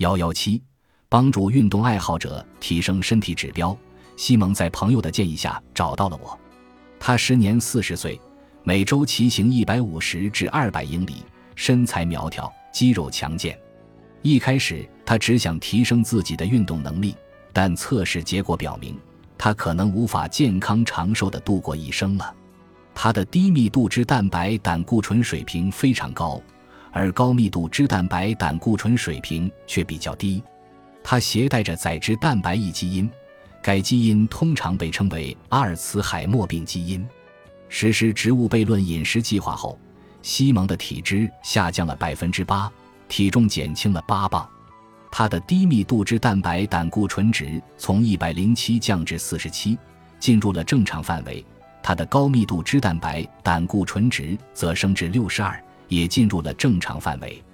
幺幺七，帮助运动爱好者提升身体指标。西蒙在朋友的建议下找到了我。他时年四十岁，每周骑行一百五十至二百英里，身材苗条，肌肉强健。一开始，他只想提升自己的运动能力，但测试结果表明，他可能无法健康长寿的度过一生了。他的低密度脂蛋白胆固醇水平非常高，而高密度脂蛋白胆固醇水平却比较低。它携带着载脂蛋白异基因，该基因通常被称为阿尔茨海默病基因。实施植物悖论饮食计划后，西蒙的体脂下降了百分之八。体重减轻了八磅，他的低密度脂蛋白胆固醇值从一百零七降至四十七，进入了正常范围。他的高密度脂蛋白胆固醇值则升至六十二，也进入了正常范围。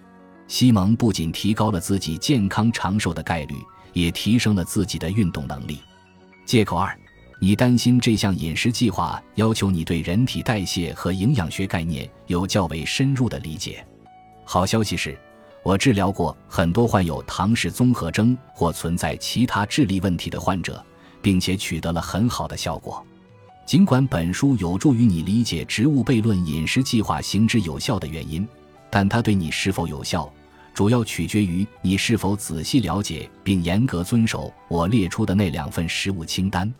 西蒙不仅提高了自己健康长寿的概率，也提升了自己的运动能力。借口二：你担心这项饮食计划要求你对人体代谢和营养学概念有较为深入的理解。好消息是。我治疗过很多患有唐氏综合征或存在其他智力问题的患者，并且取得了很好的效果。尽管本书有助于你理解植物悖论饮食计划行之有效的原因，但它对你是否有效，主要取决于你是否仔细了解并严格遵守我列出的那两份食物清单。